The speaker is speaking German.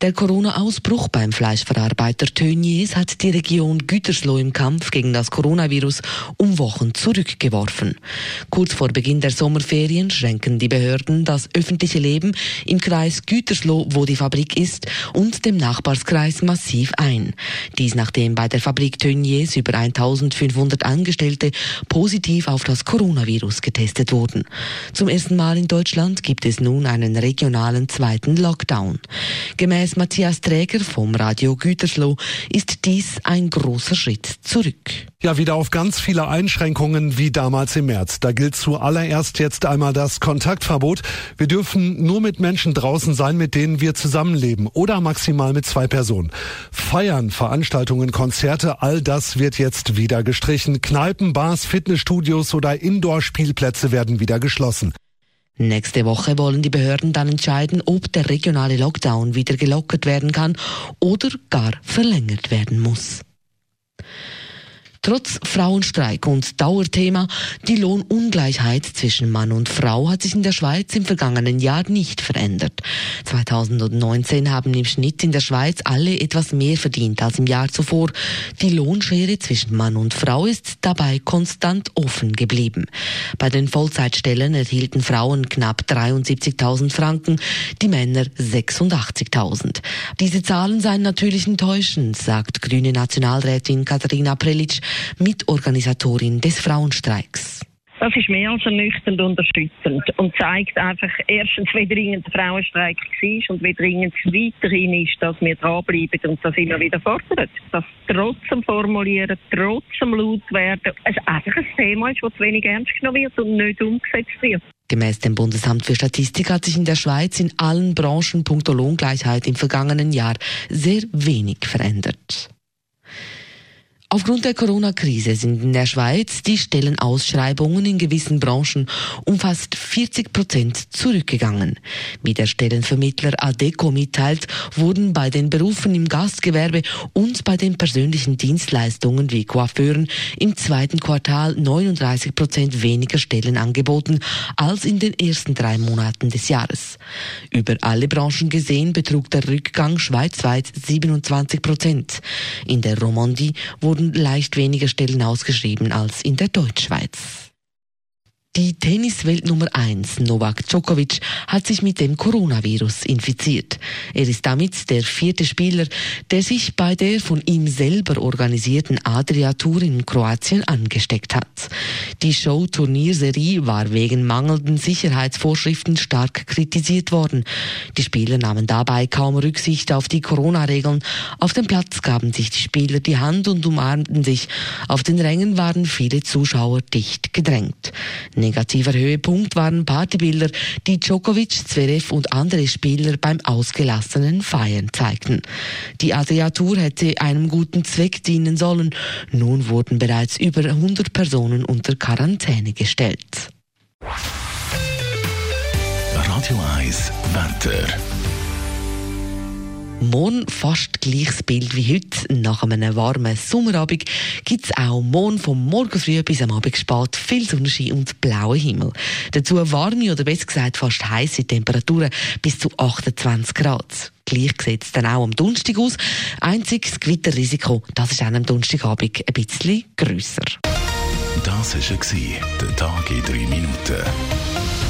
Der Corona-Ausbruch beim Fleischverarbeiter Tönnies hat die Region Gütersloh im Kampf gegen das Coronavirus um Wochen zurückgeworfen. Kurz vor Beginn der Sommerferien schränken die Behörden das öffentliche Leben im Kreis Gütersloh, wo die Fabrik ist, und dem Nachbarskreis massiv ein. Dies nachdem bei der Fabrik Tönnies über 1500 Angestellte positiv auf das Coronavirus getestet wurden. Zum ersten Mal in Deutschland gibt es nun einen regionalen zweiten Lockdown. Gemäß Gemäss Matthias Träger vom Radio Gütersloh ist dies ein großer Schritt zurück. Ja, wieder auf ganz viele Einschränkungen wie damals im März. Da gilt zuallererst jetzt einmal das Kontaktverbot. Wir dürfen nur mit Menschen draußen sein, mit denen wir zusammenleben oder maximal mit zwei Personen. Feiern, Veranstaltungen, Konzerte, all das wird jetzt wieder gestrichen. Kneipen, Bars, Fitnessstudios oder Indoor-Spielplätze werden wieder geschlossen. Nächste Woche wollen die Behörden dann entscheiden, ob der regionale Lockdown wieder gelockert werden kann oder gar verlängert werden muss. Trotz Frauenstreik und Dauerthema, die Lohnungleichheit zwischen Mann und Frau hat sich in der Schweiz im vergangenen Jahr nicht verändert. 2019 haben im Schnitt in der Schweiz alle etwas mehr verdient als im Jahr zuvor. Die Lohnschere zwischen Mann und Frau ist dabei konstant offen geblieben. Bei den Vollzeitstellen erhielten Frauen knapp 73.000 Franken, die Männer 86.000. Diese Zahlen seien natürlich enttäuschend, sagt grüne Nationalrätin Katharina Prelitsch, Mitorganisatorin des Frauenstreiks. Das ist mehr als ernüchternd und erschütternd und zeigt einfach erstens, wie dringend der Frauenstreik war und wie dringend es weiterhin ist, dass wir dranbleiben und das immer wieder fordern. Dass trotzdem Formulieren, trotzdem laut werden, es einfach ein Thema ist, das zu wenig ernst genommen wird und nicht umgesetzt wird. Gemäss dem Bundesamt für Statistik hat sich in der Schweiz in allen Branchen punkto Lohngleichheit im vergangenen Jahr sehr wenig verändert. Aufgrund der Corona-Krise sind in der Schweiz die Stellenausschreibungen in gewissen Branchen um fast 40 Prozent zurückgegangen. Wie der Stellenvermittler ADECO mitteilt, wurden bei den Berufen im Gastgewerbe und bei den persönlichen Dienstleistungen wie Coiffeuren im zweiten Quartal 39 Prozent weniger Stellen angeboten als in den ersten drei Monaten des Jahres. Über alle Branchen gesehen betrug der Rückgang schweizweit 27 Prozent. In der Romandie wurden wurden leicht weniger Stellen ausgeschrieben als in der Deutschschweiz. Die Tenniswelt Nummer 1, Novak Djokovic, hat sich mit dem Coronavirus infiziert. Er ist damit der vierte Spieler, der sich bei der von ihm selber organisierten Adria Tour in Kroatien angesteckt hat. Die Show-Turnierserie war wegen mangelnden Sicherheitsvorschriften stark kritisiert worden. Die Spieler nahmen dabei kaum Rücksicht auf die Corona-Regeln. Auf dem Platz gaben sich die Spieler die Hand und umarmten sich. Auf den Rängen waren viele Zuschauer dicht gedrängt. Negativer Höhepunkt waren Partybilder, die Djokovic, Zverev und andere Spieler beim ausgelassenen Feiern zeigten. Die Adriatur hätte einem guten Zweck dienen sollen. Nun wurden bereits über 100 Personen unter Quarantäne gestellt. Radio 1 Wetter. Morgen fast gleiches Bild wie heute. Nach einem warmen Sommerabend gibt es auch morgen vom Morgen früh bis am Abend spät viel Sonnenschein und blauen Himmel. Dazu warme oder besser gesagt fast heiße Temperaturen bis zu 28 Grad. Gleich sieht es dann auch am Donnerstag aus. Einziges Gewitterrisiko, das ist am Donnerstagabend ein bisschen grösser. Das war der Tag in 3 Minuten.